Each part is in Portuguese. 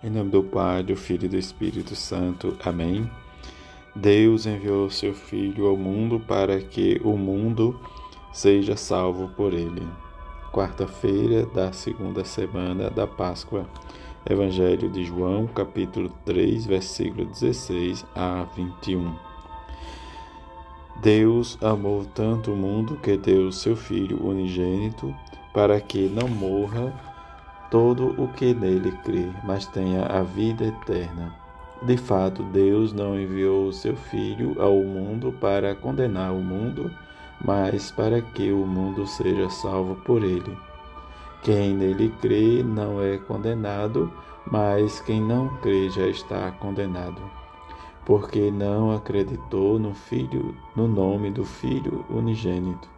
Em nome do Pai, do Filho e do Espírito Santo. Amém. Deus enviou seu Filho ao mundo para que o mundo seja salvo por ele. Quarta-feira da segunda semana da Páscoa. Evangelho de João, capítulo 3, versículo 16 a 21. Deus amou tanto o mundo que deu seu Filho unigênito para que não morra todo o que nele crê, mas tenha a vida eterna. De fato, Deus não enviou o seu Filho ao mundo para condenar o mundo, mas para que o mundo seja salvo por ele. Quem nele crê não é condenado, mas quem não crê já está condenado, porque não acreditou no Filho, no nome do Filho unigênito.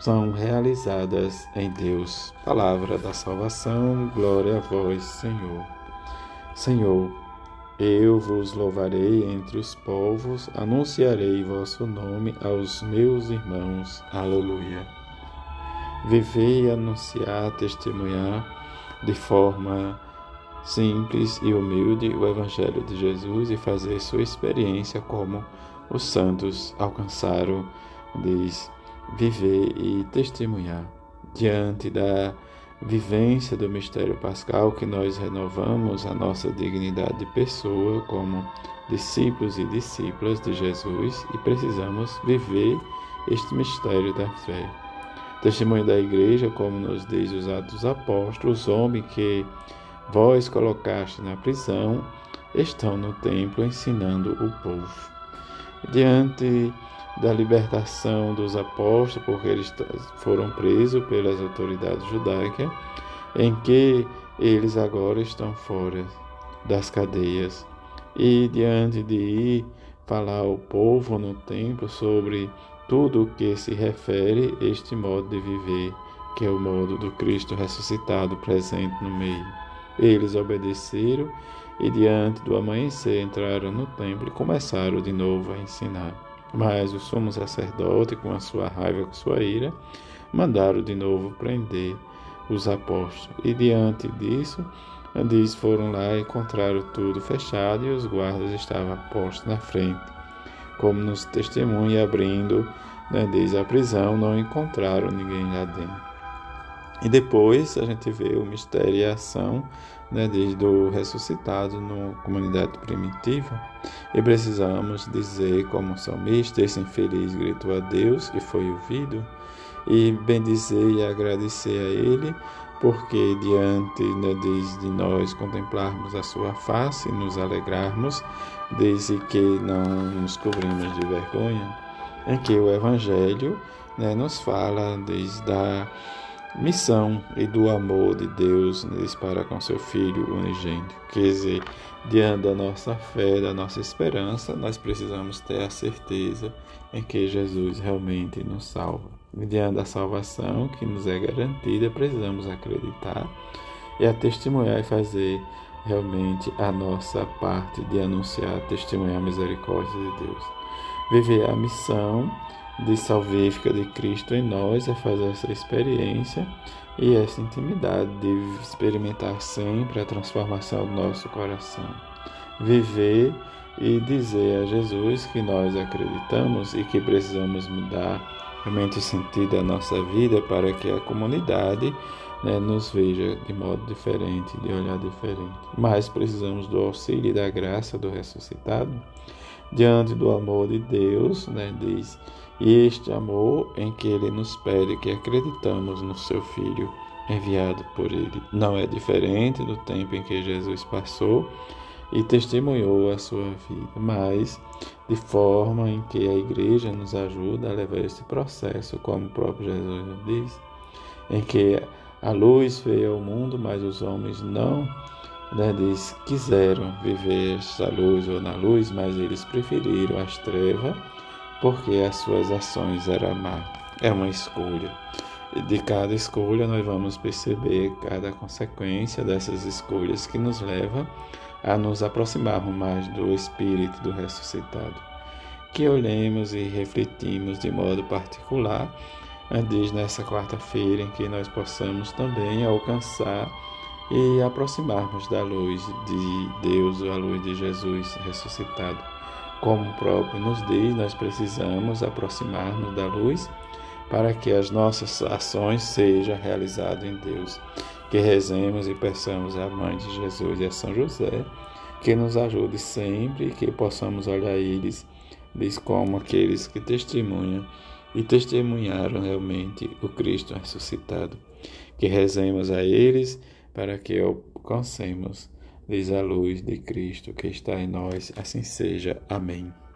são realizadas em Deus. Palavra da salvação, glória a vós, Senhor. Senhor, eu vos louvarei entre os povos, anunciarei vosso nome aos meus irmãos. Aleluia. Viver, anunciar, testemunhar de forma simples e humilde o Evangelho de Jesus e fazer sua experiência como os santos alcançaram, diz viver e testemunhar diante da vivência do mistério pascal que nós renovamos a nossa dignidade de pessoa como discípulos e discípulas de Jesus e precisamos viver este mistério da fé. Testemunho da igreja, como nos diz os Atos Apóstolos, os homens que vós colocaste na prisão estão no templo ensinando o povo. Diante da libertação dos apóstolos, porque eles foram presos pelas autoridades judaicas, em que eles agora estão fora das cadeias. E diante de ir falar ao povo no templo sobre tudo o que se refere a este modo de viver, que é o modo do Cristo ressuscitado presente no meio. Eles obedeceram e diante do amanhecer entraram no templo e começaram de novo a ensinar. Mas o sumo sacerdote, com a sua raiva, com sua ira, mandaram de novo prender os apóstolos. E diante disso, diz, foram lá e encontraram tudo fechado e os guardas estavam postos na frente. Como nos testemunha, abrindo, né, diz a prisão, não encontraram ninguém lá dentro. E depois a gente vê o mistério e a ação né, desde o ressuscitado na comunidade primitiva, e precisamos dizer, como salmista, esse infeliz gritou a Deus e foi ouvido, e bendizer e agradecer a Ele, porque diante né, de nós contemplarmos a Sua face e nos alegrarmos, desde que não nos cobrimos de vergonha, em que o Evangelho né, nos fala desde a missão e do amor de Deus para com seu Filho unigênito. Quer dizer, diante da nossa fé, da nossa esperança, nós precisamos ter a certeza em que Jesus realmente nos salva. Diante da salvação que nos é garantida, precisamos acreditar e a testemunhar e fazer realmente a nossa parte de anunciar, testemunhar a misericórdia de Deus. Viver a missão de salvífica de Cristo em nós é fazer essa experiência e essa intimidade de experimentar sempre a transformação do nosso coração. Viver e dizer a Jesus que nós acreditamos e que precisamos mudar realmente o sentido da nossa vida para que a comunidade né, nos veja de modo diferente, de olhar diferente. Mas precisamos do auxílio e da graça do ressuscitado diante do amor de Deus, né, diz este amor em que ele nos pede que acreditamos no seu Filho enviado por ele. Não é diferente do tempo em que Jesus passou e testemunhou a sua vida, mas de forma em que a igreja nos ajuda a levar esse processo, como o próprio Jesus diz, em que a luz veio ao mundo, mas os homens não né, diz, quiseram viver esta luz ou na luz, mas eles preferiram as trevas porque as suas ações eram má. É uma escolha. De cada escolha nós vamos perceber cada consequência dessas escolhas que nos leva a nos aproximarmos mais do Espírito do ressuscitado. Que olhemos e refletimos de modo particular, diz nessa quarta-feira, em que nós possamos também alcançar e aproximarmos da luz de Deus, a luz de Jesus ressuscitado. Como o próprio nos diz, nós precisamos aproximar-nos da luz para que as nossas ações sejam realizadas em Deus. Que rezemos e peçamos à Mãe de Jesus e a São José que nos ajude sempre e que possamos olhar eles, eles como aqueles que testemunham e testemunharam realmente o Cristo ressuscitado. Que rezemos a eles para que alcancemos, diz a luz de Cristo que está em nós, assim seja. Amém.